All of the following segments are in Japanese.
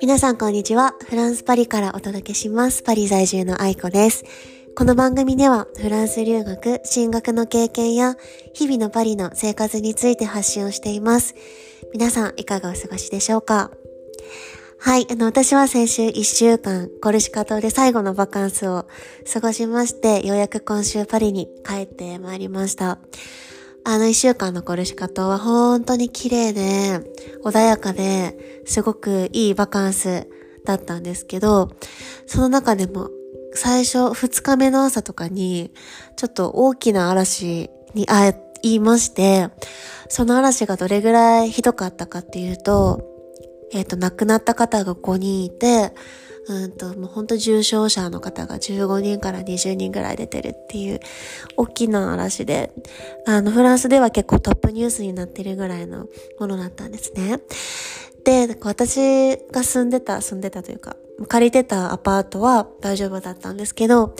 皆さんこんにちは。フランスパリからお届けします。パリ在住の愛子です。この番組ではフランス留学、進学の経験や日々のパリの生活について発信をしています。皆さんいかがお過ごしでしょうか？はい。あの、私は先週1週間、コルシカ島で最後のバカンスを過ごしまして、ようやく今週パリに帰ってまいりました。あの1週間のコルシカ島は本当に綺麗で、穏やかで、すごくいいバカンスだったんですけど、その中でも最初2日目の朝とかに、ちょっと大きな嵐に会いまして、その嵐がどれぐらいひどかったかっていうと、えっ、ー、と、亡くなった方が5人いて、うんと、もう本当重症者の方が15人から20人ぐらい出てるっていう大きな嵐で、あの、フランスでは結構トップニュースになってるぐらいのものだったんですね。で、私が住んでた、住んでたというか、借りてたアパートは大丈夫だったんですけど、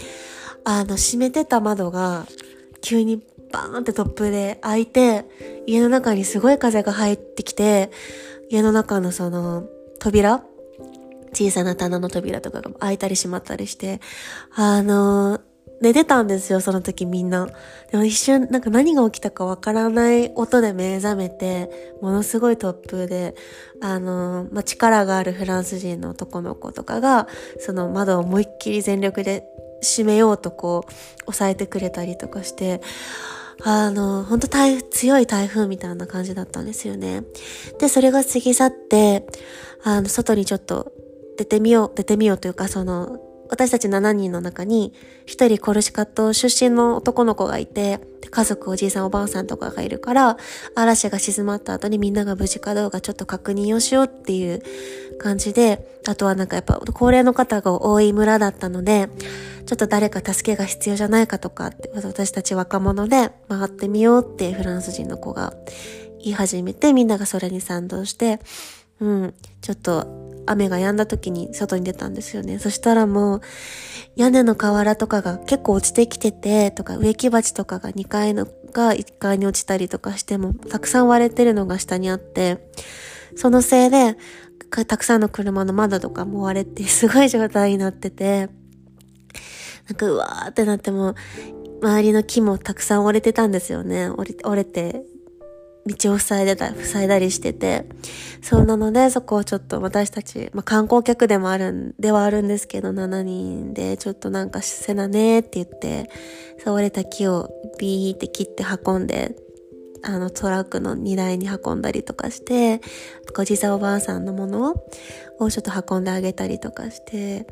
あの、閉めてた窓が急にバーンって突風で開いて、家の中にすごい風が入ってきて、家の中のその扉小さな棚の扉とかが開いたり閉まったりして、あの、寝てたんですよ、その時みんな。でも一瞬、なんか何が起きたかわからない音で目覚めて、ものすごい突風で、あの、まあ、力があるフランス人の男の子とかが、その窓を思いっきり全力で閉めようとこう、押さえてくれたりとかして、あの、本当台強い台風みたいな感じだったんですよね。で、それが過ぎ去って、あの、外にちょっと出てみよう、出てみようというか、その、私たち7人の中に、一人コルシカ島出身の男の子がいて、家族おじいさんおばあさんとかがいるから、嵐が静まった後にみんなが無事かどうかちょっと確認をしようっていう感じで、あとはなんかやっぱ高齢の方が多い村だったので、ちょっと誰か助けが必要じゃないかとかって、私たち若者で回ってみようってフランス人の子が言い始めて、みんながそれに賛同して、うん、ちょっと雨が止んだ時に外に出たんですよね。そしたらもう、屋根の瓦とかが結構落ちてきてて、とか植木鉢とかが2階のが1階に落ちたりとかしても、たくさん割れてるのが下にあって、そのせいで、たくさんの車の窓とかも割れて、すごい状態になってて、なんかうわーってなっても、周りの木もたくさん折れてたんですよね。折れ折れて、道を塞いでた、塞いだりしてて。そうなので、そこをちょっと私たち、まあ、観光客でもあるん、ではあるんですけど、7人で、ちょっとなんかせなねって言って、そう折れた木をビーって切って運んで、あのトラックの荷台に運んだりとかして、おじさんおばあさんのものをちょっと運んであげたりとかして、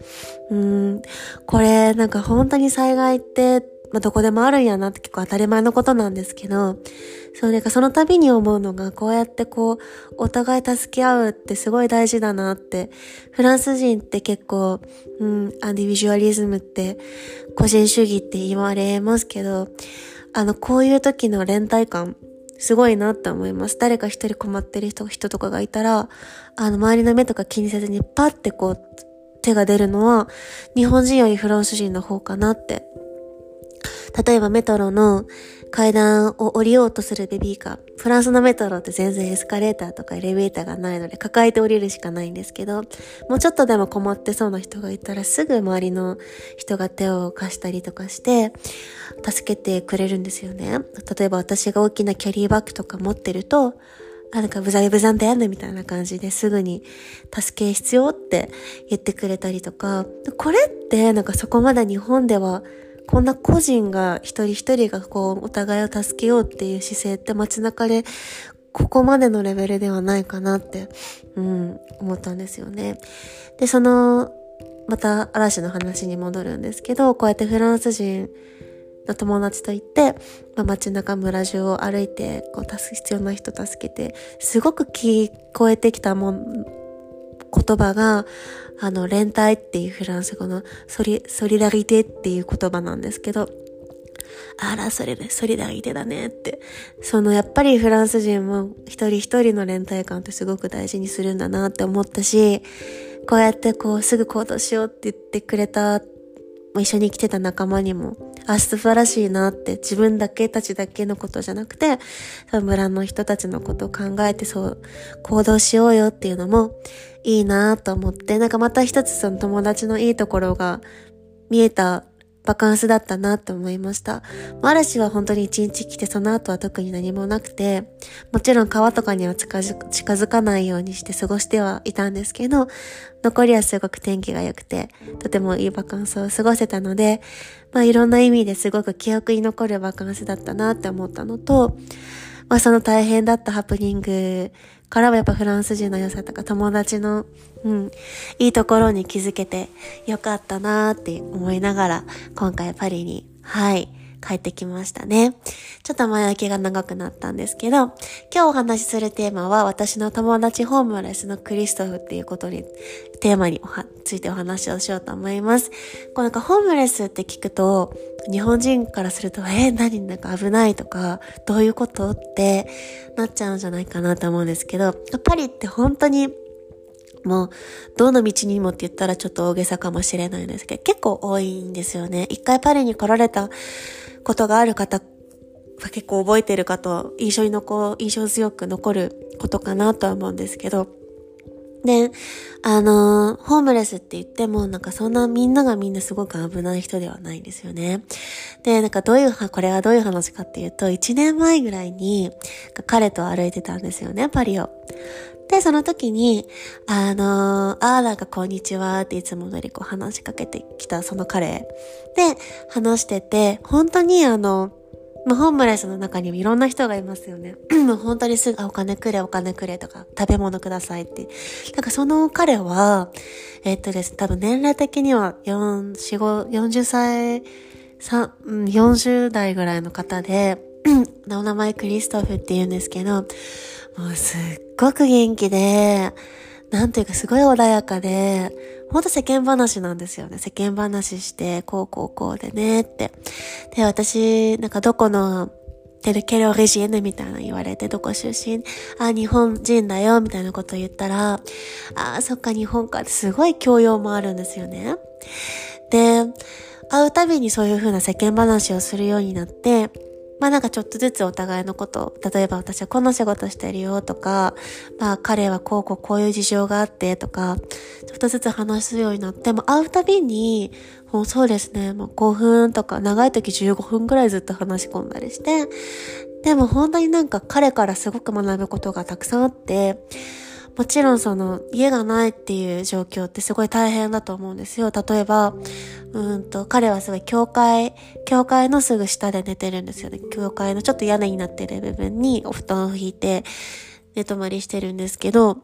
うん、これなんか本当に災害って、まあ、どこでもあるんやなって結構当たり前のことなんですけど、そうなんかその度に思うのが、こうやってこう、お互い助け合うってすごい大事だなって、フランス人って結構、うん、アンディビジュアリズムって個人主義って言われますけど、あの、こういう時の連帯感すごいなって思います。誰か一人困ってる人人とかがいたら、あの、周りの目とか気にせずにパッてこう、手が出るのは、日本人よりフランス人の方かなって例えばメトロの階段を降りようとするベビーカー。フランスのメトロって全然エスカレーターとかエレベーターがないので抱えて降りるしかないんですけど、もうちょっとでも困ってそうな人がいたらすぐ周りの人が手を貸したりとかして、助けてくれるんですよね。例えば私が大きなキャリーバッグとか持ってると、あ、なんかブザイブザンでやんねみたいな感じですぐに助け必要って言ってくれたりとか、これってなんかそこまで日本ではこんな個人が一人一人がこうお互いを助けようっていう姿勢って街中でここまでのレベルではないかなって、うん、思ったんですよね。で、その、また嵐の話に戻るんですけど、こうやってフランス人の友達と行って、まあ、街中村中を歩いて、こう、必要な人助けて、すごく聞こえてきたもん、言葉が、あの、連帯っていうフランス語のソリ、ソリダリテっていう言葉なんですけど、あら、それで、ソリダリテだねって。その、やっぱりフランス人も一人一人の連帯感ってすごく大事にするんだなって思ったし、こうやってこう、すぐ行動しようって言ってくれた、一緒に来てた仲間にもあ、素晴らしいなって自分だけたちだけのことじゃなくて、村の人たちのことを考えてそう行動しようよっていうのもいいなと思って、なんかまた一つその友達のいいところが見えたバカンスだったなって思いました。嵐は本当に一日来てその後は特に何もなくて、もちろん川とかには近づかないようにして過ごしてはいたんですけど、残りはすごく天気が良くて、とてもいいバカンスを過ごせたので、まあいろんな意味ですごく記憶に残るバカンスだったなって思ったのと、まあその大変だったハプニングからはやっぱフランス人の良さとか友達の、うん、いいところに気づけてよかったなーって思いながら今回パリに、はい、帰ってきましたね。ちょっと前置きが長くなったんですけど、今日お話しするテーマは私の友達ホームレスのクリストフっていうことに、テーマについてお話をしようと思います。こうなんかホームレスって聞くと、日本人からすると、えー、何？なんか危ないとか、どういうこと？ってなっちゃうんじゃないかなと思うんですけど、パリって本当にもう、どの道にもって言ったらちょっと大げさかもしれないんですけど、結構多いんですよね。一回パリに来られたことがある方は結構覚えてるかと印象に残、印象強く残ることかなとは思うんですけど、で、あのー、ホームレスって言っても、なんかそんなみんながみんなすごく危ない人ではないんですよね。で、なんかどういうは、これはどういう話かっていうと、1年前ぐらいに、彼と歩いてたんですよね、パリを。で、その時に、あのー、あーなんかこんにちはっていつものりこう話しかけてきたその彼で話してて、本当にあの、まあ、ホームレスの中にもいろんな人がいますよね。もう本当にすぐ、お金くれ、お金くれとか、食べ物くださいって。なんかその彼は、えっとですね、多分年齢的には4、4、5、40歳、3、40代ぐらいの方で、お 名前クリストフって言うんですけど、もうすっごく元気で、なんていうかすごい穏やかで、ほんと世間話なんですよね。世間話して、こうこうこうでねって。で、私、なんかどこのテルケロレジエネみたいな言われて、どこ出身？あ、日本人だよ、みたいなこと言ったら、あ、そっか、日本かってすごい教養もあるんですよね。で、会うたびにそういう風な世間話をするようになって、まあなんかちょっとずつお互いのこと、例えば私はこの仕事してるよとか、まあ彼はこうこうこういう事情があってとか、ちょっとずつ話すようになって、も会うたびに、もうそうですね、もう5分とか、長い時15分くらいずっと話し込んだりして、でも本当になんか彼からすごく学ぶことがたくさんあって、もちろんその家がないっていう状況ってすごい大変だと思うんですよ。例えば、うんと、彼はすごい教会、教会のすぐ下で寝てるんですよね。教会のちょっと屋根になってる部分にお布団を引いて寝泊まりしてるんですけど、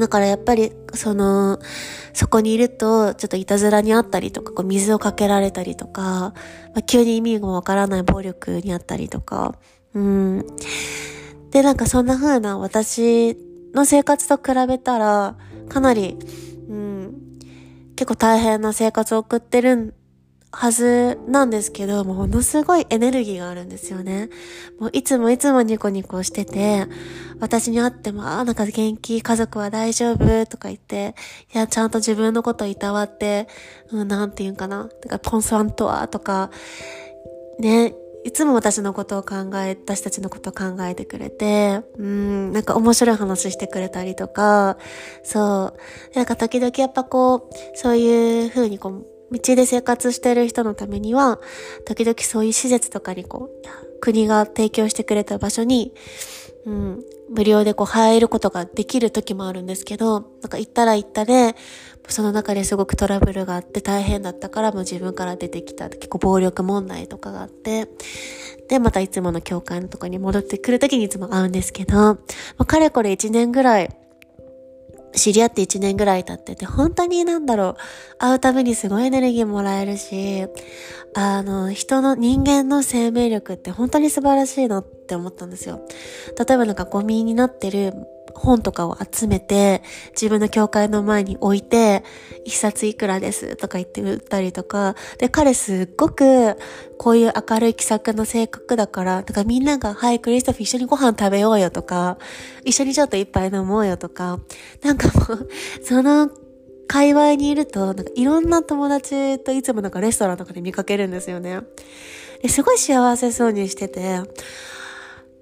だからやっぱり、その、そこにいると、ちょっといたずらにあったりとか、こう水をかけられたりとか、まあ、急に意味もわからない暴力にあったりとか、うん。で、なんかそんな風な私の生活と比べたら、かなり、うん、結構大変な生活を送ってるはずなんですけど、ものすごいエネルギーがあるんですよね。もういつもいつもニコニコしてて、私に会っても、ああ、なんか元気、家族は大丈夫とか言って、いや、ちゃんと自分のこといたわって、うん、なんて言うんかな。てか、ポンサントワとか、ね、いつも私のことを考え、私たちのことを考えてくれて、うん、なんか面白い話してくれたりとか、そう。なんか時々やっぱこう、そういう風にこう、道で生活してる人のためには、時々そういう施設とかにこう、国が提供してくれた場所に、うん、無料でこう入ることができる時もあるんですけど、なんか行ったら行ったで、その中ですごくトラブルがあって大変だったからもう自分から出てきた。結構暴力問題とかがあって、で、またいつもの教会のとこに戻ってくる時にいつも会うんですけど、まあ、かれこれ1年ぐらい、知り合って1年ぐらい経ってて、本当になんだろう、会うたびにすごいエネルギーもらえるし、あの、人の人間の生命力って本当に素晴らしいなってって思ったんですよ。例えばなんかゴミになってる本とかを集めて、自分の教会の前に置いて、一冊いくらですとか言って売ったりとか、で、彼すっごく、こういう明るい気さくな性格だから、だからみんなが、はい、クリストフ一緒にご飯食べようよとか、一緒にちょっと一杯飲もうよとか、なんかもう、その界隈にいると、なんかいろんな友達といつもなんかレストランとかで見かけるんですよね。ですごい幸せそうにしてて、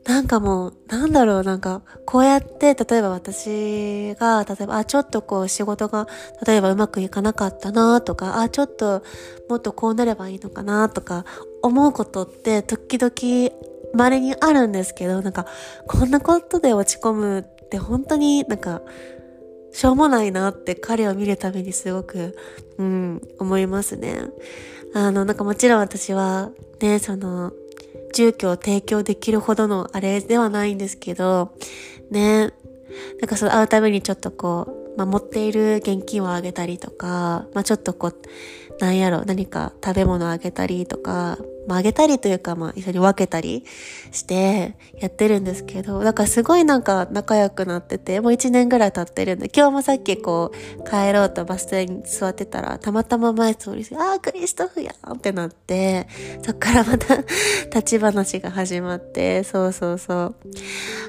なんかもう、なんだろう、なんか、こうやって、例えば私が、例えば、あ、ちょっとこう仕事が、例えばうまくいかなかったなとか、あ、ちょっともっとこうなればいいのかなとか、思うことって時々稀にあるんですけど、なんか、こんなことで落ち込むって本当になんか、しょうもないなって彼を見るためにすごく、うん、思いますね。あの、なんかもちろん私は、ね、その、住居を提供できるほどのあれではないんですけど、ね、なんかそう会うためにちょっとこう、まあ、持っている現金をあげたりとか、まあ、ちょっとこう、なんやろ、何か食べ物あげたりとか、まあ、あげたりというか、まあ、一緒に分けたりしてやってるんですけど、だからすごいなんか仲良くなってて、もう一年ぐらい経ってるんで、今日もさっきこう、帰ろうとバス停に座ってたら、たまたま前通りして、ああ、クリストフやんってなって、そっからまた 立ち話が始まって、そうそうそう。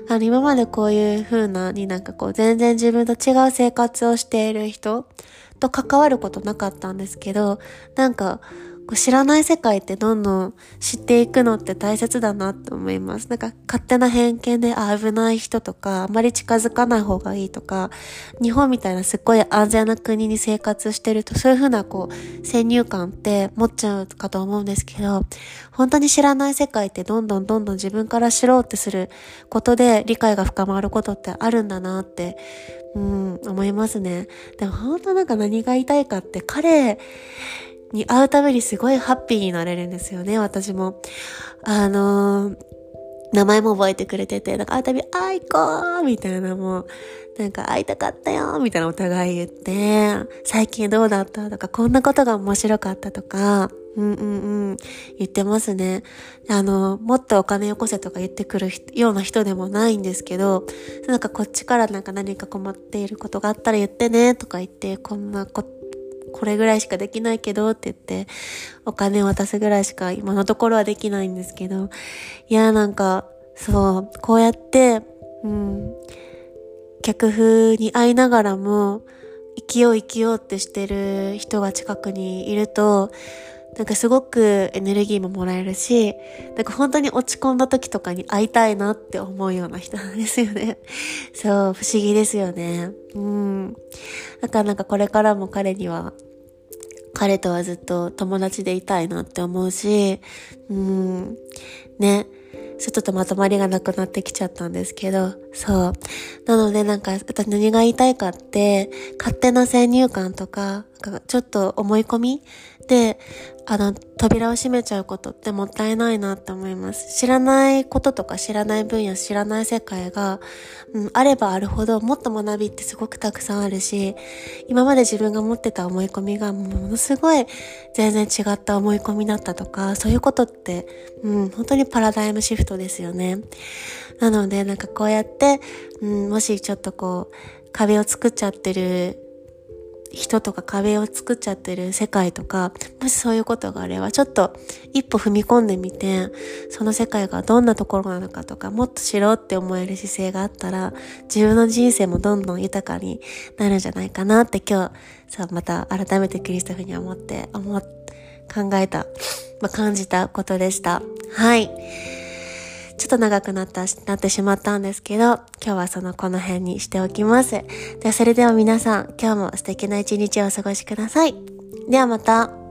あの、今までこういう風な、になんかこう、全然自分と違う生活をしている人と関わることなかったんですけど、なんか、こう知らない世界ってどんどん知っていくのって大切だなって思います。なんか勝手な偏見で危ない人とか、あまり近づかない方がいいとか、日本みたいなすっごい安全な国に生活してると、そういうふうなこう、先入観って持っちゃうかと思うんですけど、本当に知らない世界ってどんどんどんどん自分から知ろうってすることで理解が深まることってあるんだなって、うん、思いますね。でも本当なんか何が言いたいかって彼、に会うためにすごいハッピーになれるんですよね、私も。あのー、名前も覚えてくれてて、なんか会うたび、あいこーみたいなもう、なんか会いたかったよみたいなお互い言って、最近どうだった？とか、こんなことが面白かったとか、うんうんうん、言ってますね。あの、もっとお金よこせとか言ってくるような人でもないんですけど、なんかこっちからなんか何か困っていることがあったら言ってねとか言って、こんなここれぐらいしかできないけどって言って、お金渡すぐらいしか今のところはできないんですけど、いや、なんか、そう、こうやって、うん、客風に会いながらも、生きよう生きようってしてる人が近くにいると、なんかすごくエネルギーももらえるし、なんか本当に落ち込んだ時とかに会いたいなって思うような人なんですよね。そう、不思議ですよね。うん。だからなんかこれからも彼には、彼とはずっと友達でいたいなって思うし、うん。ね。ちょっとまとまりがなくなってきちゃったんですけど、そう。なのでなんか、私何が言いたいかって、勝手な先入観とか、ちょっと思い込み、あの、扉を閉めちゃうことってもったいないなって思います。知らないこととか知らない分野、知らない世界が、うん、あればあるほどもっと学びってすごくたくさんあるし、今まで自分が持ってた思い込みがものすごい全然違った思い込みだったとか、そういうことって、うん、本当にパラダイムシフトですよね。なので、なんかこうやって、うん、もしちょっとこう、壁を作っちゃってる人とか壁を作っちゃってる世界とか、もしそういうことがあれば、ちょっと一歩踏み込んでみて、その世界がどんなところなのかとか、もっと知ろうって思える姿勢があったら、自分の人生もどんどん豊かになるんじゃないかなって今日、さ、また改めてクリストフに思って、思っ、考えた、まあ、感じたことでした。はい。ちょっと長くなった、なってしまったんですけど、今日はそのこの辺にしておきます。ではそれでは皆さん、今日も素敵な一日をお過ごしください。ではまた。